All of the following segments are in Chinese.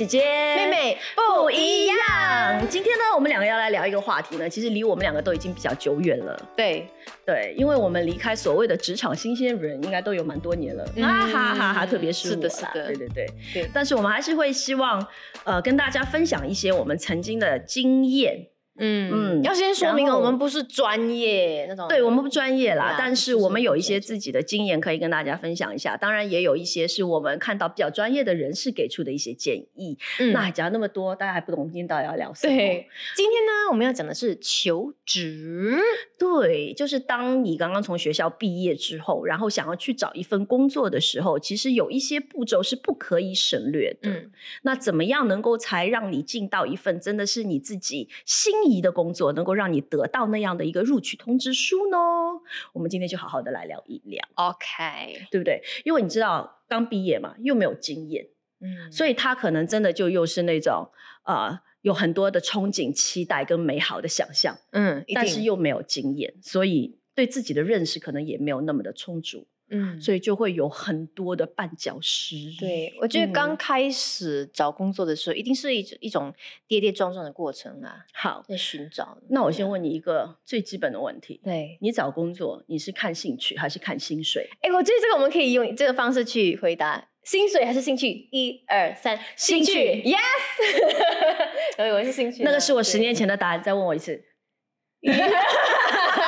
姐姐、妹妹不一样。今天呢，我们两个要来聊一个话题呢，其实离我们两个都已经比较久远了。对，对，因为我们离开所谓的职场新鲜人，应该都有蛮多年了。嗯啊哈哈哈，特别是是的我啦是的对对对。对但是我们还是会希望，呃，跟大家分享一些我们曾经的经验。嗯嗯要先说明我们不是专业那种，对我们不专业啦，啊但是我们有一些自己的经验可以跟大家分享一下。当然，也有一些是我们看到比较专业的人士给出的一些建议。嗯那讲了那么多，大家还不懂我们今天到底要聊什么？对，今天呢，我们要讲的是求职。对，就是当你刚刚从学校毕业之后，然后想要去找一份工作的时候，其实有一些步骤是不可以省略的。嗯，那怎么样能够才让你进到一份真的是你自己心仪的工作，能够让你得到那样的一个录取通知书呢？我们今天就好好的来聊一聊，OK，对不对？因为你知道刚毕业嘛，又没有经验，嗯，所以他可能真的就又是那种呃有很多的憧憬、期待跟美好的想象。嗯，但是又没有经验，所以对自己的认识可能也没有那么的充足，嗯，所以就会有很多的绊脚石。对，我觉得刚嗯开始找工作的时候，一定是一一种跌跌撞撞的过程啊，好，在寻找。那我先问你一个最基本的问题：对，你找工作你是看兴趣还是看薪水？哎，我觉得这个我们可以用这个方式去回答：薪水还是兴趣？一二三，兴趣，yes。我以为是兴趣，那个是我十年前的答案，再问我一次。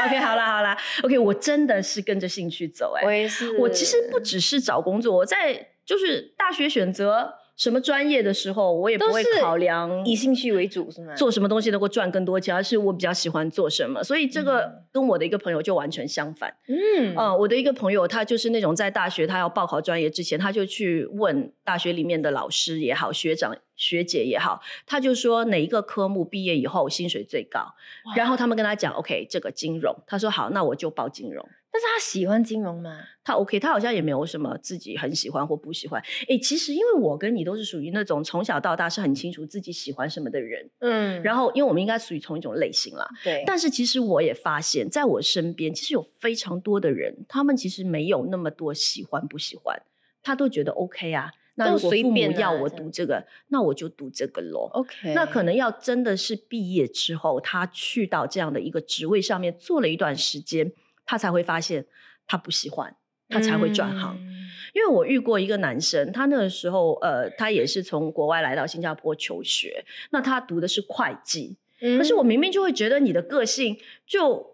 OK，好啦好啦，OK，我真的是跟着兴趣走、哎，我也是。我其实不只是找工作，我在就是大学选择什么专业的时候，我也不会考量以兴趣为主，是吗？做什么东西能够赚更多钱，而是我比较喜欢做什么。所以这个跟我的一个朋友就完全相反。嗯嗯、我的一个朋友他就是那种在大学他要报考专业之前，他就去问大学里面的老师也好、学长学姐也好，他就说哪一个科目毕业以后薪水最高，然后他们跟他讲 OK 这个金融，他说好，那我就报金融。但是他喜欢金融吗？他 OK，他好像也没有什么自己很喜欢或不喜欢。诶，其实因为我跟你都是属于那种从小到大是很清楚自己喜欢什么的人，嗯然后因为我们应该属于同一种类型啦。对，但是其实我也发现，在我身边其实有非常多的人，他们其实没有那么多喜欢不喜欢，他都觉得 OK 啊。那都如果父母要我读这个，那我就读这个喽。OK，那可能要真的是毕业之后，他去到这样的一个职位上面做了一段时间，他才会发现他不喜欢，他才会转行。嗯因为我遇过一个男生，他那个时候呃，他也是从国外来到新加坡求学，那他读的是会计，可是我明明就会觉得你的个性就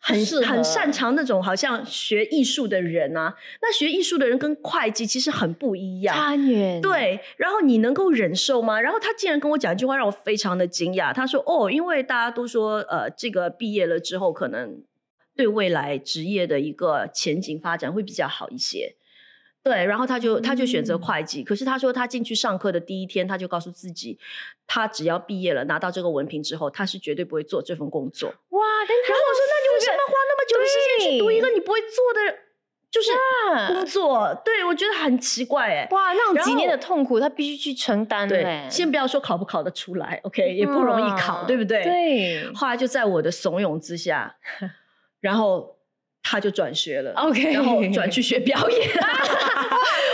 很很擅长那种好像学艺术的人啊，那学艺术的人跟会计其实很不一样。差远，对，然后你能够忍受吗？然后他竟然跟我讲一句话，让我非常的惊讶。他说：“哦，因为大家都说，呃，这个毕业了之后，可能对未来职业的一个前景发展会比较好一些。”对，然后他就他就选择嗯会计。可是他说他进去上课的第一天，他就告诉自己，他只要毕业了，拿到这个文凭之后，他是绝对不会做这份工作。哇，但然后我说：“那你为什么花那么久的时间去读一个你不会做的，就是工他作？”对我觉得很奇怪哎。哇，那种然几年的痛苦，他必须去承担对，先不要说考不考得出来，OK，也不容易考，嗯对不对？。对后来就在我的怂恿之下，然后他就转学了，OK，然后转去学表演。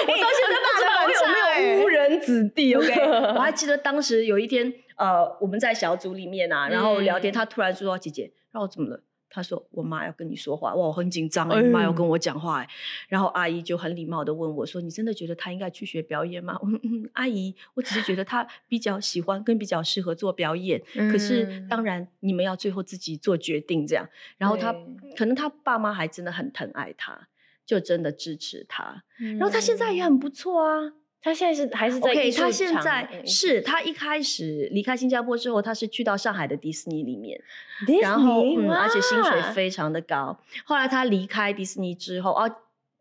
我到现在不知道我有没有误人子弟，OK？我还记得当时有一天，呃，我们在小组里面啊，然后聊天，嗯他突然说：“姐姐，让我怎么了？”他说：“我妈要跟你说话。”哇，我很紧张，哎你妈要跟我讲话哎。然后阿姨就很礼貌的问我说：“你真的觉得她应该去学表演吗？”我说：“嗯，阿姨，我只是觉得她比较喜欢跟比较适合做表演。可是嗯当然你们要最后自己做决定这样。然后他可能他爸妈还真的很疼爱她，就真的支持她。然然后他现在也很不错啊。他现在是还是在 OK，艺术他现在嗯是他一开始离开新加坡之后，他是去到上海的迪士尼里面然后嗯，而且薪水非常的高。后来他离开迪士尼之后，哦，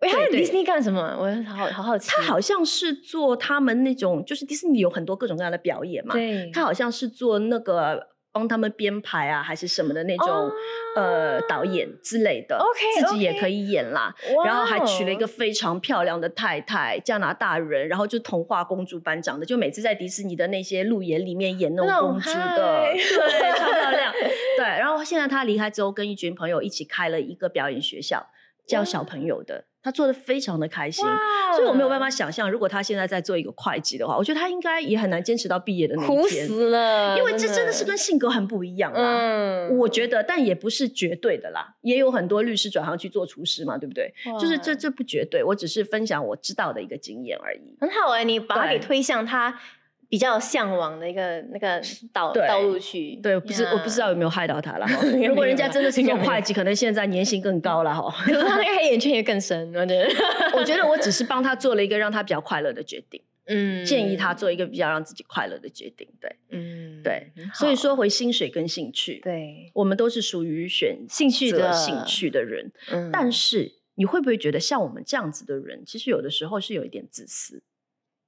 喂，他在对对迪士尼干什么？我好好好奇。他好像是做他们那种，就是迪士尼有很多各种各样的表演嘛，对，他好像是做那个帮他们编排啊，还是什么的那种、哦呃导演之类的 OK，自己也可以演啦。哇然后还娶了一个哦非常漂亮的太太，加拿大人，然后就童话公主班长的，就每次在迪士尼的那些路演里面演那那种种公主的，嗨对，超漂亮。对，然后现在他离开之后，跟一群朋友一起开了一个表演学校。教小朋友的，他做的非常的开心。所以我没有办法想象，如果他现在在做一个会计的话，我觉得他应该也很难坚持到毕业的那一天，死了，因为这真的是跟性格很不一样啦。嗯我觉得，但也不是绝对的啦，也有很多律师转行去做厨师嘛，对不对？就是这这不绝对，我只是分享我知道的一个经验而已。很好哎、你把它给推向他比较向往的一个那个道对道路去。对，不是我不知道有没有害到他了 如果人家真的是做会计，可能现在年薪更高了哈。可是他那个黑眼圈也更深，我觉得。我觉得我只是帮他做了一个让他比较快乐的决定，嗯建议他做一个比较让自己快乐的决定。对嗯对，所以好说回薪水跟兴趣，对，我们都是属于选兴趣的择兴趣的人，嗯但是你会不会觉得像我们这样子的人，其实有的时候是有一点自私，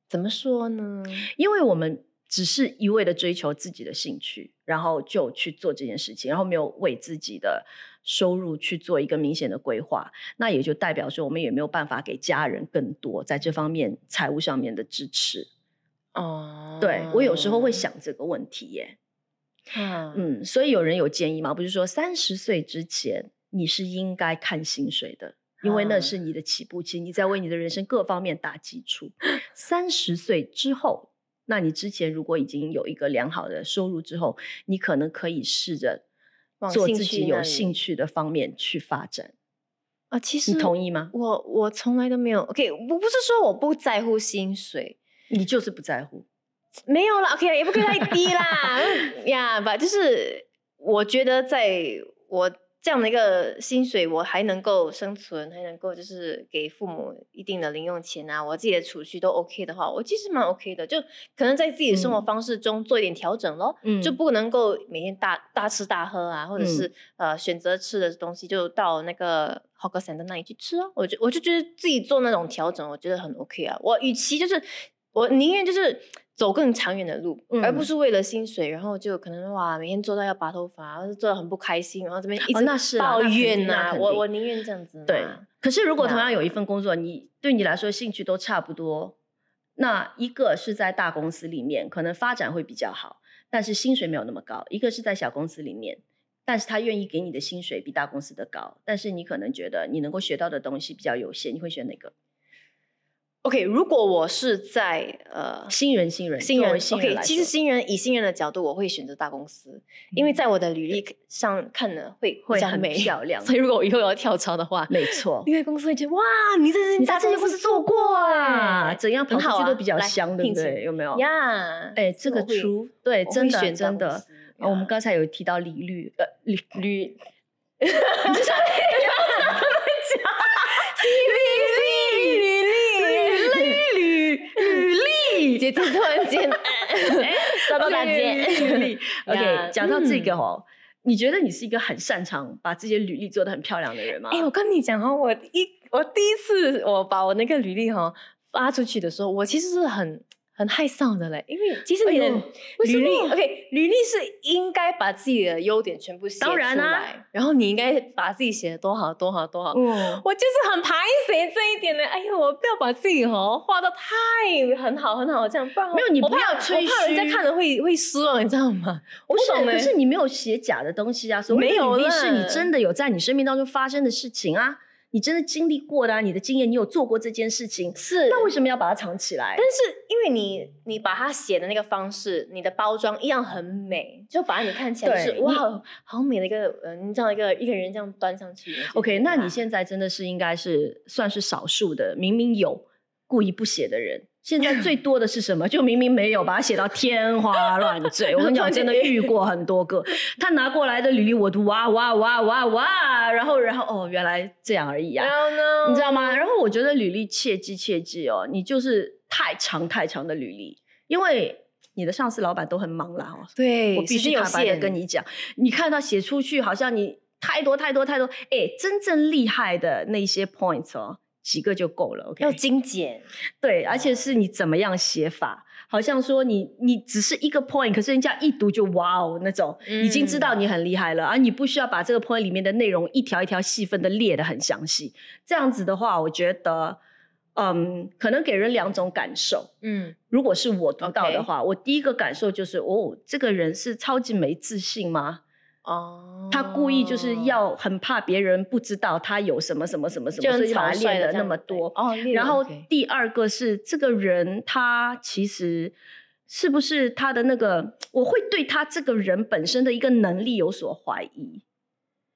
怎么说呢？因为我们只是一味的追求自己的兴趣，然后就去做这件事情，然后没有为自己的收入去做一个明显的规划，那也就代表说我们也没有办法给家人更多在这方面财务上面的支持。哦，对我有时候会，想这个问题耶，嗯嗯，所以有人有建议吗？不是说三十岁之前你是应该看薪水的。因为那啊是你的起步期，你在为你的人生各方面打基础。三十岁之后，那你之前如果已经有一个良好的收入之后，你可能可以试着做自己有兴趣的方面去发展。啊，其实你同意吗？我我从来都没有，OK，我不是说我不在乎薪水，你就是不在乎。没有啦，OK，也不可以太低啦 呀，吧，就是我觉得在我这样的一个薪水，我还能够生存，还能够就是给父母一定的零用钱啊，我自己的储蓄都 OK 的话，我其实蛮 OK 的，就可能在自己的生活嗯。方式中做一点调整咯，嗯。就不能够每天大大吃大喝啊，或者是、嗯呃选择吃的东西就到那个 hawker center 那里去吃啊，我就我就觉得自己做那种调整，我觉得很 OK 啊，我与其就是我宁愿就是。走更长远的路，而不嗯是为了薪水，然后就可能哇，每天做到要拔头发，做的很不开心，然后这边一直哦那是抱怨呐、我我宁愿这样子。对，可是如果同样有一份工作，你对你来说兴趣都差不多，那一个是在大公司里面，可能发展会比较好，但是薪水没有那么高；一个是在小公司里面，但是他愿意给你的薪水比大公司的高，但是你可能觉得你能够学到的东西比较有限，你会选哪个？OK，如果我是在呃新人，新人，新人新人 OK，其实新人以新人的角度，我会选择大公司，因为在我的履历上看呢会会很漂亮 所以如果我以后要跳槽的话，没错。因为公司会觉得哇，你这你在这些大公司做过啊，欸怎样好去都比较来香，对不对？有没有？呀，哎，这个出对，真的真的。我们刚才有提到利率，呃，履履，履 历，姐姐突然间找到大姐。履历。OK，讲到这个嗯哦，你觉得你是一个很擅长把自己的履历做得很漂亮的人吗？哎、我跟你讲哦，我一我第一次我把我那个履历哈发出去的时候，我其实是很很害臊的嘞，因为其实你的履历、么 OK，履历是应该把自己的优点全部写出来，当然啊然后你应该把自己写的多好多好多好。嗯，我就是很排谁这一点呢？哎呦，我不要把自己哦画的太很好很好，这样不然没有你不要吹我怕人家看了会会失望，你知道吗？我不是，懂欸可是你没有写假的东西啊。所谓的没有履历是你真的有在你生命当中发生的事情啊，你真的经历过的啊，你的经验，你有做过这件事情，是那为什么要把它藏起来但？是因为你你把它写的那个方式，你的包装一样很美，就把你看起来就是哇，好美的一个嗯，你知道一个一个人这样端上去。OK，那你现在真的是应该是算是少数的，明明有故意不写的人。现在最多的是什么？就明明没有，把它写到天花乱坠。我跟你讲，真的遇过很多个，他拿过来的履历，我都哇哇哇哇哇，然后然后哦，原来这样而已啊。，no 你知道吗？然后我觉得履历切记切记哦，你就是太长太长的履历，因为你的上司老板都很忙啦哦。对，我必须坦白的跟你讲，你看到写出去好像你太多太多太多，哎，真正厉害的那些 points 哦，几个就够了。OK，要精简，对，而且是你怎么样写法。好像说你你只是一个 point，可是人家一读就哇哦那种，已经知道嗯你很厉害了，而你不需要把这个 point 里面的内容一条一条细分的列得很详细。这样子的话，我觉得，嗯，可能给人两种感受。嗯，如果是我读到的话我第一个感受就是，哦，这个人是超级没自信吗？哦，他故意就是要很怕别人不知道他有什么什么什么什么，就很所以把他练的那么多。哦，然后第二个是这个人他其实是不是他的那个，我会对他这个人本身的一个能力有所怀疑，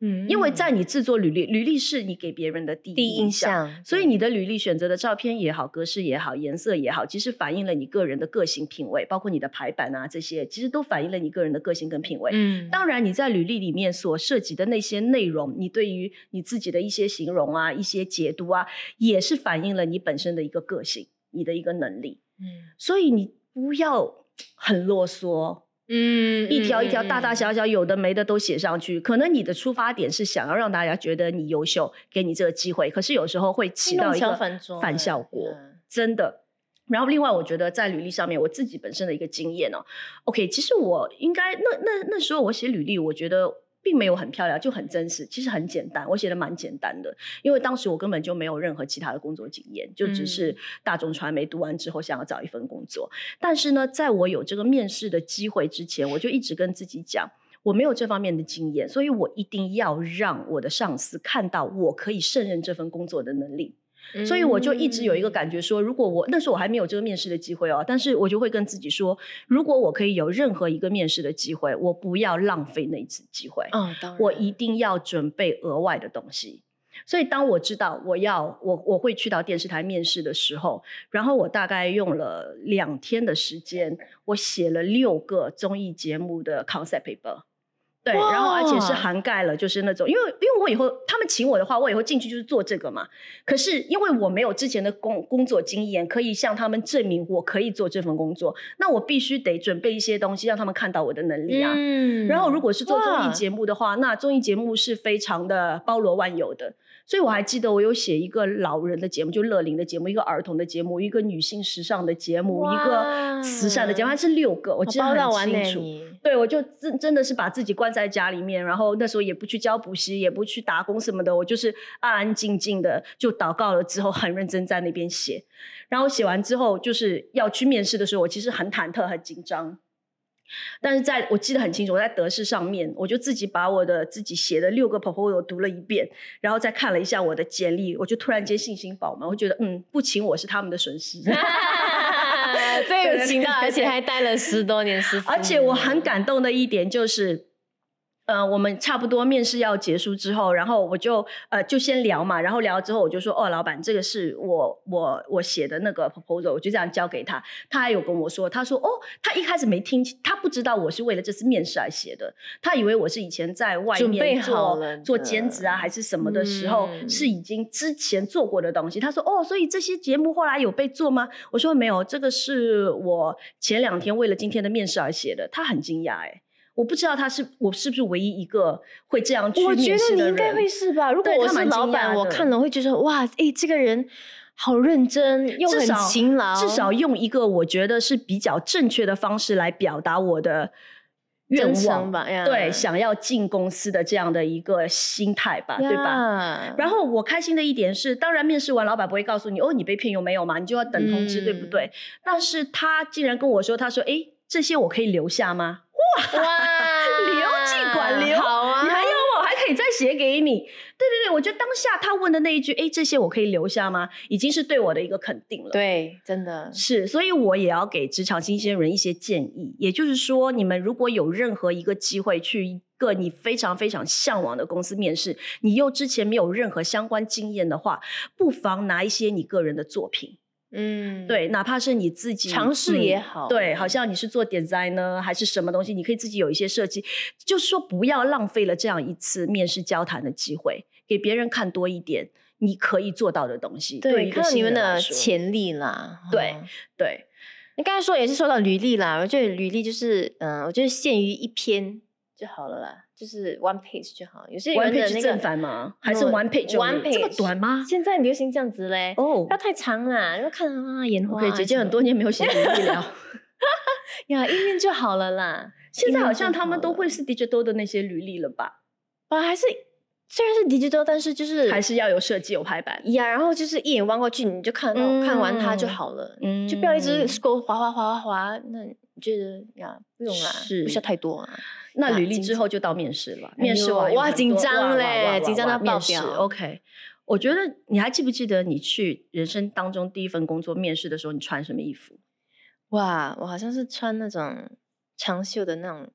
嗯因为在你制作履历，履历是你给别人的第一印象。所以你的履历选择的照片也好，格式也好，颜色也好，其实反映了你个人的个性品味，包括你的排版啊这些，其实都反映了你个人的个性跟品味。嗯，当然，你在履历里面所涉及的那些内容，你对于你自己的一些形容啊、一些解读啊，也是反映了你本身的一个个性、你的一个能力。嗯所以你不要很啰嗦，嗯一条一条、嗯大大小小有的没的都写上去。可能你的出发点是想要让大家觉得你优秀，给你这个机会，可是有时候会起到一个反效果。嗯真的。然后另外，我觉得在履历上面，我自己本身的一个经验哦，OK，其实我应该那那那时候我写履历，我觉得并没有很漂亮，就很真实，其实很简单，我写的蛮简单的，因为当时我根本就没有任何其他的工作经验，就只是大众传媒读完之后想要找一份工作。但是呢，在我有这个面试的机会之前，我就一直跟自己讲。我没有这方面的经验，所以我一定要让我的上司看到我可以胜任这份工作的能力。所以我就一直有一个感觉说，如果我那时候我还没有这个面试的机会哦，但是我就会跟自己说，如果我可以有任何一个面试的机会，我不要浪费那一次机会，哦，当然我一定要准备额外的东西。所以当我知道我要我我会去到电视台面试的时候，然后我大概用了两天的时间，我写了六个综艺节目的 concept paper。对，然后而且是涵盖了，就是那种，因为因为我以后他们请我的话，我以后进去就是做这个嘛。可是因为我没有之前的工工作经验，可以向他们证明我可以做这份工作，那我必须得准备一些东西，让他们看到我的能力啊。嗯然后如果是做综艺节目的话，那综艺节目是非常的包罗万有的。所以我还记得我有写一个老人的节目，就乐龄的节目，一个儿童的节目，一个女性时尚的节目，一个慈善的节目，还是六个，我记得很清楚。你对，我就真真的是把自己关在家里面，然后那时候也不去教补习，也不去打工什么的，我就是安安静静的就祷告了之后，很认真在那边写。然后写完之后，就是要去面试的时候，我其实很忐忑、很紧张。但是在我记得很清楚，我在德式上面，我就自己把我的自己写的六个 proposal 读了一遍，然后再看了一下我的简历，我就突然间信心饱满，我觉得嗯，不请我是他们的损失。最有情到，对对对而且还待了十多年，而且我很感动的一点就是。呃，我们差不多面试要结束之后，然后我就呃就先聊嘛，然后聊了之后我就说，哦，老板，这个是我我我写的那个 proposal，我就这样交给他。他还有跟我说，他说，哦，他一开始没听，他不知道我是为了这次面试而写的，他以为我是以前在外面做好做兼职啊还是什么的时候，嗯是已经之前做过的东西。他说，哦，所以这些节目后来有被做吗？我说没有，这个是我前两天为了今天的面试而写的。他很惊讶，哎，我不知道他是我是不是唯一一个会这样去我觉得你应该人会是吧？如果我是老板，我看了会觉得哇，哎，这个人好认真，又很勤劳，至少用一个我觉得是比较正确的方式来表达我的愿望吧呀对，想要进公司的这样的一个心态吧，对吧？吧然后我开心的一点是，当然面试完，老板不会告诉你哦，你被骗有没有嘛，你就要等通知，对不嗯对？但是他竟然跟我说，他说，哎，这些我可以留下吗？哇，留尽管留好啊，你还有？我还可以再写给你。对对对，我觉得当下他问的那一句，哎，这些我可以留下吗？已经是对我的一个肯定了。对，真的是，所以我也要给职场新鲜人一些建议，也就是说，你们如果有任何一个机会去一个你非常非常向往的公司面试，你又之前没有任何相关经验的话，不妨拿一些你个人的作品，嗯，对，哪怕是你自己尝试也好对，好像你是做 design 呢，还是什么东西，你可以自己有一些设计，就是说不要浪费了这样一次面试交谈的机会，给别人看多一点你可以做到的东西，对看到你们的潜力啦，对嗯对。你刚才说也是说到履历啦，我觉得履历就是，嗯，我觉得限于一篇就好了啦，就是 one page 就好。有些人的那个正反吗？还是 one page one page 这么短吗？现在流行这样子嘞，哦不要太长啦，因为看啊眼花姐姐很多年没有写简历了。呀，一面就好了啦。现在好像他们都会是 digital 的那些履历了吧？啊，还是虽然是 digital，但是就是还是要有设计有排版。呀，然后就是一眼望过去你就看到、看完它就嗯好了，嗯就不要一直 scroll 滑滑滑滑滑，那你觉得呀不用啦，是不需要太多啊。那履历之后就到面试了，哎面试完哇紧张嘞紧张到爆表 OK，我觉得你还记不记得你去人生当中第一份工作面试的时候，你穿什么衣服？哇，我好像是穿那种长袖的那种，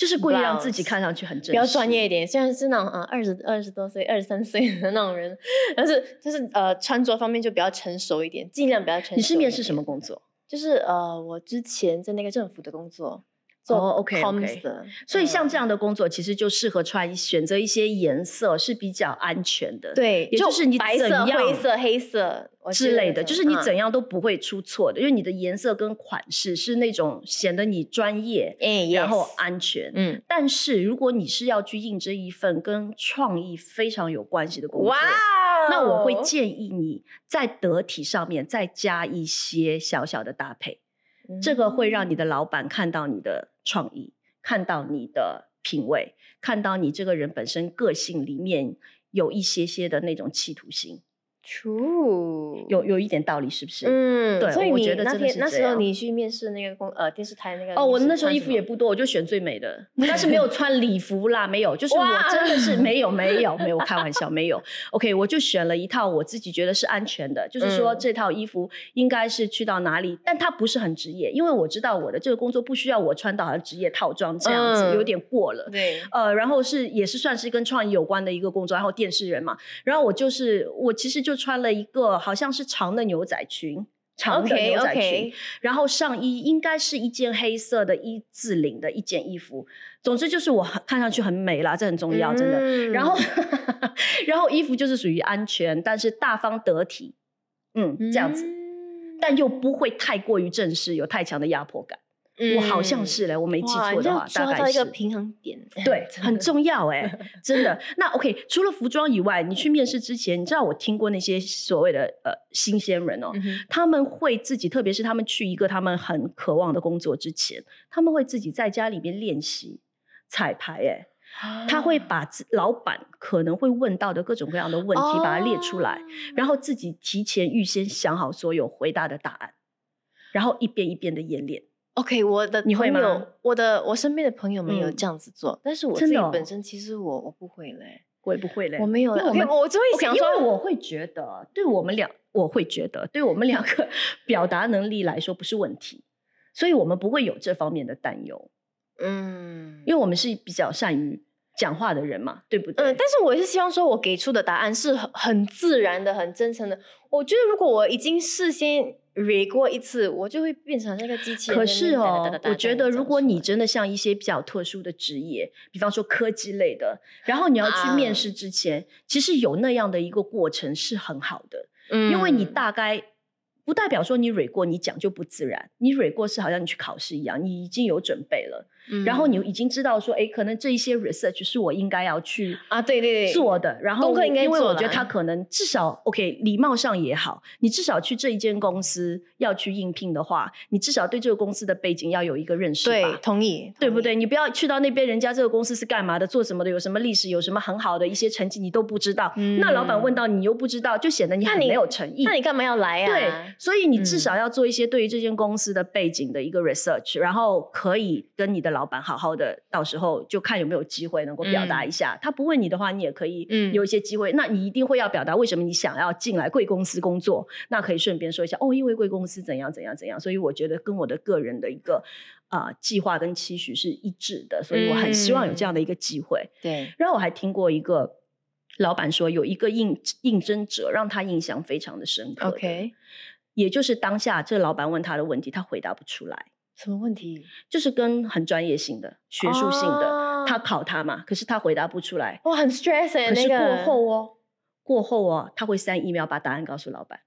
就是故意让自己看上去很正式，比较专业一点。虽然是那种嗯二十二十多岁、二十三岁的那种人，但是就是呃穿着方面就比较成熟一点，尽量比较成熟。你是面试什么？工作？就是呃，我之前在那个政府的工作做哦，OK，OK comms 的，所以像这样样的工作，其实就适合穿选择一些颜色是比较安全的，对，也就是你白色、灰色、黑色之类的，就是你怎样？都不会出错的，因为你的颜色跟款式是那种显得你专业，哎，然后安全。嗯，但是如果你是要去应征一份跟创意非常有关系的工作，哇，那我会哦建议你在得体上面再加一些小小的搭配，这个会让你的老板看到你的创意，看到你的品味，看到你这个人本身个性里面有一些些的那种企图心，true 有有一点道理，是不是？嗯，对所以你我觉得真的那天那时候你去面试那个公呃电视台那个哦，我那时候衣服也不多，我就选最美的，但是没有 穿礼服啦，没有，就是我真的是 没有没有没有，开玩笑没有。OK，我就选了一套我自己觉得是安全的，就是说嗯这套衣服应该是去到哪里，但它不是很职业，因为我知道我的这个工作不需要我穿到好像职业套装这样子，嗯有点过了。对，呃，然后是也是算是跟创意有关的一个工作，然后电视人嘛，然后我就是我其实就穿了一个好像是长的牛仔裙，长的牛仔裙然后上衣应该是一件黑色的一字领的一件衣服，总之就是我很看上去很美啦，这很重要，真的。嗯然后，然后衣服就是属于安全，但是大方得体，嗯，这样子，嗯但又不会太过于正式，有太强的压迫感。我好像是嘞，我没记错的话，大概是。一个平衡点，对，很重要 哎、真的。那 OK，除了服装以外，你去面试之前，你知道我听过那些所谓的呃新鲜人哦，嗯他们会自己，特别是他们去一个他们很渴望的工作之前，他们会自己在家里面练习彩排。哎，他会把自老板可能会问到的各种各样的问题，把它列出来，哦然后自己提前预先想好所有回答的答案，然后一遍一遍的演练。OK，我的你会吗我的我身边的朋友们有嗯这样子做，但是我自己本身其实我我不会嘞，我也不会嘞，我没有嘞我我就会想说为我会觉得，对我们两，我会觉得，对我们两个 表达能力来说不是问题，所以我们不会有这方面的担忧。嗯因为我们是比较善于讲话的人嘛，对不对？嗯，但是我是希望说，我给出的答案是很很自然的、很真诚的。我觉得如果我已经事先 re 过一次，我就会变成那个机器人。可是哦，我觉得如果你真的像一些比较特殊的职业，比方说科技类的，然后你要去面啊试之前，其实有那样的一个过程是很好的，样因为你大概。不代表说你蕊过，你讲就不自然。你蕊过是好像你去考试一样，你已经有准备了，嗯然后你已经知道说，哎，可能这一些 research 是我应该要去啊，对对对，做的，然后功课应该因为我觉得他可能至少 OK，礼貌上也好，你至少去这一间公司要去应聘的话，你至少对这个公司的背景要有一个认识对吧。同意，同意？对不对？你不要去到那边，人家这个公司是干嘛的，做什么的，有什么历史，有什么很好的一些成绩，你都不知道。那老板问到你又不知道，就显得你很没有诚意。那你干嘛要来呀？对，所以你至嗯少要做一些对于这间公司的背景的一个 research，、然后可以跟你的老板好好的，到时候就看有没有机会能够表达一下。他不问你的话，你也可以嗯有一些机会。那你一定会要表达为什么你想要进来贵公司工作，那可以顺便说一下哦，因为贵公司怎样怎样怎样，所以我觉得跟我的个人的一个啊、计划跟期许是一致的，所以我很希望有这样的一个机会。对，然后我还听过一个老板说，有一个应应征者让他印象非常的深刻的 OK 也就是当下这老板问他的问题，他回答不出来，什么问题？就是跟很专业性的、学术性的，哦他考他嘛，可是他回答不出来。哇，很 stress 哎，可是那个过后哦，过后哦，他会 send email 把答案告诉老板。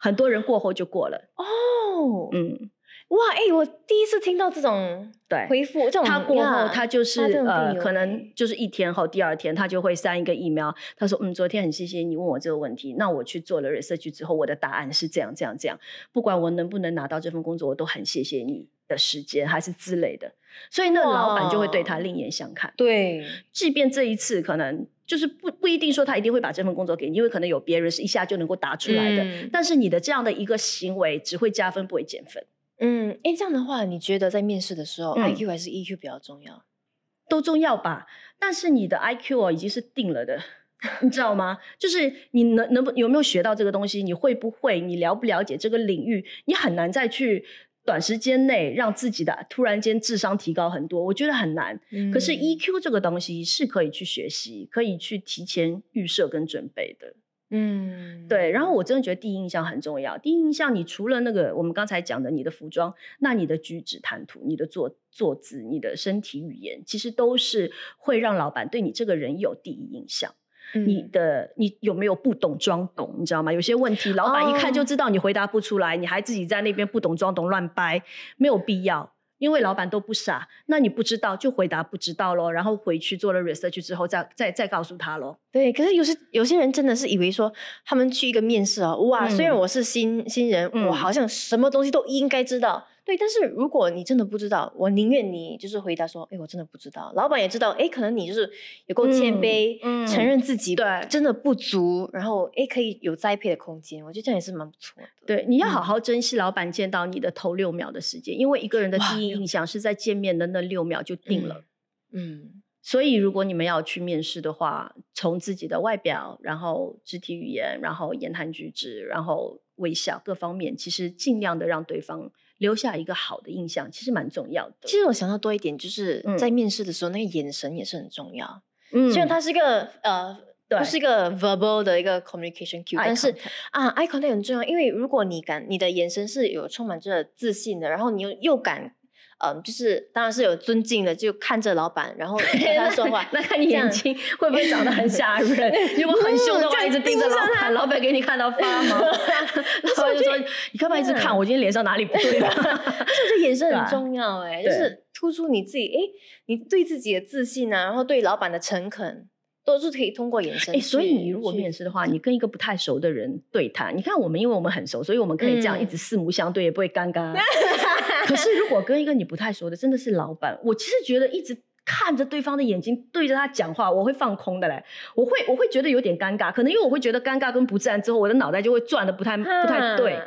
很多人过后就过了，哦，嗯，哇，哎，我第一次听到这种对。回复，这种他过后，他就是呃，可能欸就是一天后，第二天他就会删一个 email，他说，嗯，昨天很谢谢你问我这个问题，那我去做了 research 之后，我的答案是这样这样这样，不管我能不能拿到这份工作，我都很谢谢你的时间，还是之类的，所以那个老板就会对他另眼相看。对，即便这一次可能就是不不一定说他一定会把这份工作给你，因为可能有别人是一下就能够答出来的。嗯但是你的这样的一个行为只会加分，不会减分，嗯，哎，这样的话，你觉得在面试的时候、嗯 i q 还是 EQ 比较重要？都重要吧。但是你的 IQ 哦已经是定了的。你知道吗？就是你能能不有没有学到这个东西？你会不会？你了不了解这个领域？你很难再去短时间内让自己的突然间智商提高很多，我觉得很难。可是嗯 EQ 这个东西是可以去学习，可以去提前预设跟准备的。嗯，对，然后我真的觉得第一印象很重要。第一印象，你除了那个我们刚才讲的你的服装，那你的举止谈吐、你的坐坐姿、你的身体语言，其实都是会让老板对你这个人有第一印象。嗯你的你有没有不懂装懂？你知道吗？有些问题，老板一看就哦知道你回答不出来，你还自己在那边不懂装懂乱掰，没有必要。因为老板都不傻，那你不知道就回答不知道咯，然后回去做了 research 之后再再再告诉他咯。对，可是有些有些人真的是以为说，他们去一个面试啊，哇，虽然嗯我是新新人，嗯我好像什么东西都应该知道。对，但是如果你真的不知道，我宁愿你就是回答说，哎，我真的不知道。老板也知道，哎，可能你就是有够谦嗯卑，嗯承认自己对真的不足，然后哎，可以有栽培的空间。我觉得这样也是蛮不错的。对，你要好嗯好珍惜老板见到你的头六秒的时间，因为一个人的第一印象是在见面的那六秒就定了。嗯所以，如果你们要去面试的话，从自己的外表，然后肢体语言，然后言谈举止，然后微笑各方面，其实尽量的让对方留下一个好的印象，其实蛮重要的。其实我想到多一点，就是嗯在面试的时候，那个眼神也是很重要。嗯虽然它是一个呃，是一个 verbal 的一个 communication cue，但是啊，eye contact 很重要，因为如果你敢，你的眼神是有充满着自信的，然后你又又敢，嗯、就是当然是有尊敬的，就看着老板，然后跟他说话那看你眼睛会不会长得很吓人？如果很凶的话，嗯一直盯着老板，老板给你看到发 毛，然后就说：“你干嘛一直看？嗯我今天脸上哪里不对吧？”但是我觉得眼神很重要、哎，就是突出你自己，哎，你对自己的自信啊，然后对老板的诚恳，都是可以通过眼神哎、所以你如果面试的话，你跟一个不太熟的人对谈，你看我们因为我们很熟，所以我们可以这样嗯一直四目相对，也不会尴尬。可是如果跟一个你不太熟的，真的是老板，我其实觉得一直看着对方的眼睛，对着他讲话，我会放空的嘞。我会我会觉得有点尴尬，可能因为我会觉得尴尬跟不自然之后，我的脑袋就会转的不太不太对。啊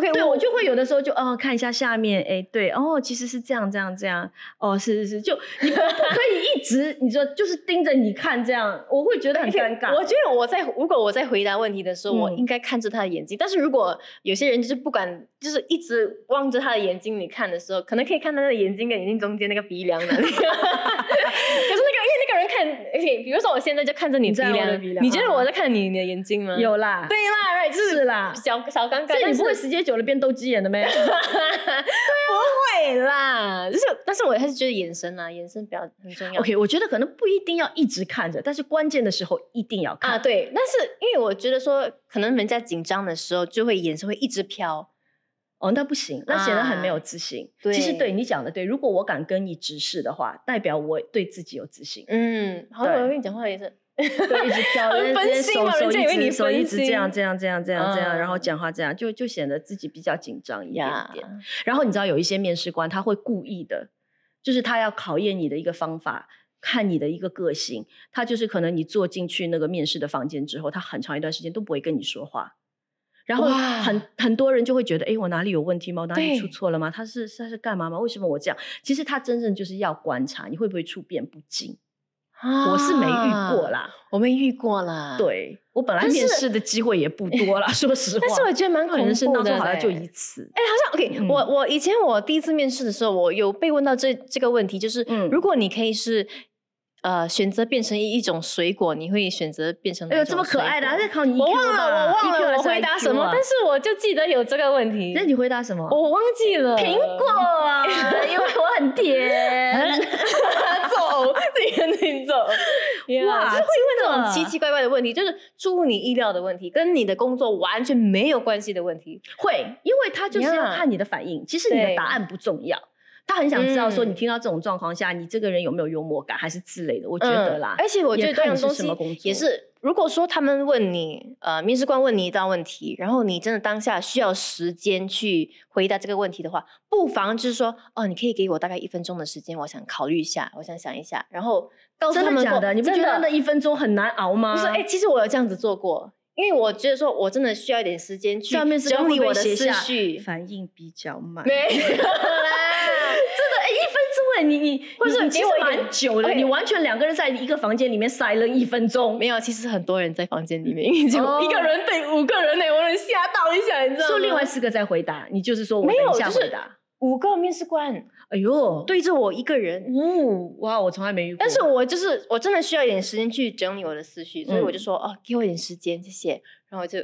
OK，对，我就会有的时候就哦看一下下面，哎，对，哦，其实是这样这样这样，哦，是是是，就你可以一直你说就是盯着你看这样，我会觉得很尴尬。我觉得我在如果我在回答问题的时候，我嗯应该看着他的眼睛。但是如果有些人就是不敢，就是一直望着他的眼睛你看的时候，可能可以看到他的眼睛跟眼睛中间那个鼻梁那里。可 是 比如说我现在就看着你鼻梁，你觉得啊我在看你的眼睛吗？有啦，对啦是是啦，小小尴尬，但你不会时间久了变斗鸡眼的咩？不会啦，就是，但是我还是觉得眼神啊，眼神比较很重要。OK，我觉得可能不一定要一直看着，但是关键的时候一定要看。啊，对，但是因为我觉得说，可能人家紧张的时候，就会眼神会一直飘。哦，那不行，那显得很没有啊自信。对其实对你讲的对，如果我敢跟你直视的话，代表我对自己有自信。嗯，好，我跟你讲话也是，对，一直飘，很人分心嘛家手手一人家以为你直手一直这样心这样这样这样这样，然后嗯讲话这样，就就显得自己比较紧张一点呀点。然后你知道有一些面试官他会故意的，就是他要考验你的一个方法。看你的一个个性，他就是可能你坐进去那个面试的房间之后，他很长一段时间都不会跟你说话，然后很很多人就会觉得，哎，我哪里有问题吗？我哪里出对错了吗？他是他是干嘛吗？为什么我这样？其实他真正就是要观察你会不会处变不惊。我是没遇过，啦，啊我没遇过啦。，对我本来面试的机会也不多啦，说实话。但是我觉得蛮恐怖的，人生当中好像就一次。哎，好像 OK，、嗯我我以前我第一次面试的时候，我有被问到这这个问题，就是、嗯如果你可以是呃选择变成一一种水果，你会选择变成哪哎呦，这么可爱的，水果还在考你 EQ 我忘了，我忘了我回答什么，啊但是我就记得有这个问题那。你回答什么？我忘记了苹果啊，因为我很甜。走，自己跟自己走。哇哇，就是会问这种奇奇怪怪的问题，就是出乎你意料的问题，跟你的工作完全没有关系的问题。会，因为他就是要看你的反应。其实你的答案不重要，他很想知道说嗯你听到这种状况下，你这个人有没有幽默感，还是之类的。我觉得啦嗯，而且我觉得这样东什么工作西也是如果说他们问你，呃，面试官问你一道问题，然后你真的当下需要时间去回答这个问题的话，不妨就是说，哦，你可以给我大概一分钟的时间，我想考虑一下，我想想一下，然后告诉真他们真的假的？你不觉得那一分钟很难熬吗？不是，哎、其实我有这样子做过，因为我觉得说我真的需要一点时间去整理我的思写下绪。反应比较慢。没有啦，你你或者你给我蛮久的，你完全两个人在一个房间里面塞了一分钟。没有，其实很多人在房间里面，因为就哦一个人对五个人呢，我能吓到一下，你知道吗？说另外四个在回答，你就是说我没有就是回答。五个面试官哎呦，对着我一个人，哦，哇，我从来没遇过。但是我就是我真的需要一点时间去整理我的思绪，所以我就嗯说哦，给我一点时间，谢谢。然后我就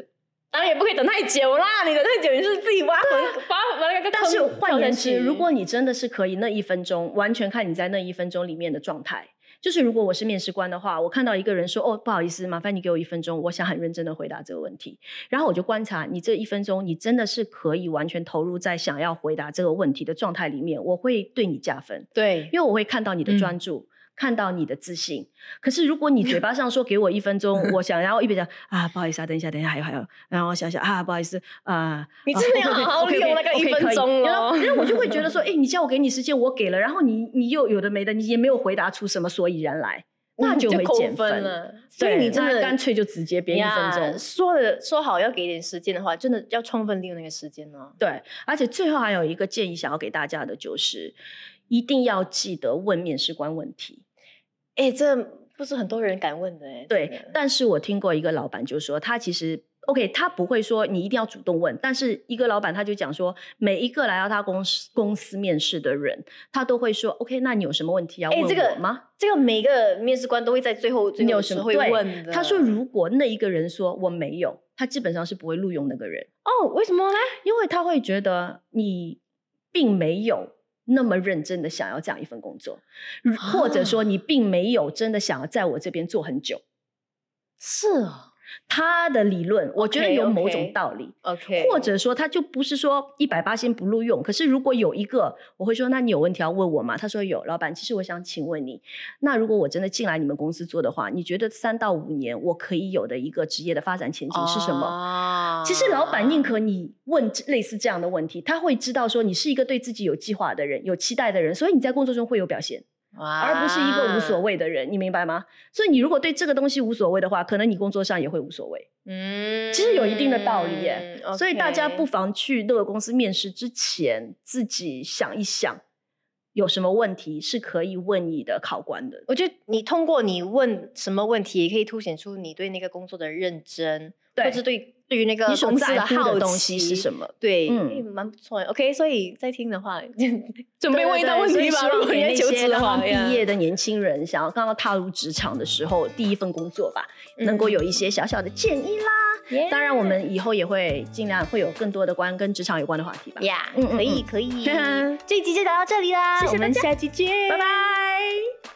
当然也不可以等太久啦，你等太久你是自己挖坟挖但是换言之，如果你真的是可以那一分钟，完全看你在那一分钟里面的状态。就是如果我是面试官的话，我看到一个人说：“哦，不好意思，麻烦你给我一分钟，我想很认真的回答这个问题。”然后我就观察你这一分钟，你真的是可以完全投入在想要回答这个问题的状态里面，我会对你加分。对因为我会看到你的嗯专注，看到你的自信。可是如果你嘴巴上说给我一分钟，我想，然后一边讲啊，不好意思啊，等一下，等一下，还有还有，然后我想想啊，不好意思啊，你真的要好好利用那个一分钟哦。哦因为我就会觉得说，哎，你叫我给你时间，我给了，然后你你又有的没的，你也没有回答出什么所以然来，那就会减分了。所以你真的干脆就直接编一分钟。说的说好要给点时间的话，真的要充分利用那个时间哦。对，而且最后还有一个建议想要给大家的就是，一定要记得问面试官问题。哎，这不是很多人敢问的哎。对，但是我听过一个老板就说，他其实 OK，他不会说你一定要主动问，但是一个老板他就讲说，每一个来到他公司公司面试的人，他都会说 OK，那你有什么问题要问哎这个我吗？这个每个面试官都会在最后最你有后的时候会什么对问的。他说，如果那一个人说我没有，他基本上是不会录用那个人，哦，为什么呢？因为他会觉得你并没有。那么认真的想要这样一份工作，或者说啊。你并没有真的想要在我这边做很久。是哦他的理论，我觉得有某种道理。，OK，或者说他就不是说一百八先不录用，可是如果有一个，我会说，那你有问题要问我吗？他说有，老板，其实我想请问你，那如果我真的进来你们公司做的话，你觉得三到五年我可以有的一个职业的发展前景是什么？么其实老板宁可你问类似这样的问题，他会知道说你是一个对自己有计划的人、有期待的人，所以你在工作中会有表现。而不是一个无所。谓的人，你明白吗？所以你如果对这个东西无所谓的话，可能你工作上也会无所谓。嗯，其实有一定的道理耶。嗯所以大家不妨去那个公司面试之前，自己想一想，有什么问题是可以问你的考官的。我觉得你通过你问什么问题，也可以凸显出你对那个工作的认真，对或者对对于那个公司的好的东西奇是什么？对，嗯嗯，蛮不错。OK，所以在听的话，准备对问一道问题吧。如果你在求职的话，毕业的年轻人，想要刚刚踏入职场的时候，第一份工作吧，嗯能够有一些小小的建议啦。耶当然，我们以后也会尽量会有更多的关跟职场有关的话题吧。呀，可以嗯可以，这一集就聊到这里啦，我们谢谢大家下期见，拜拜。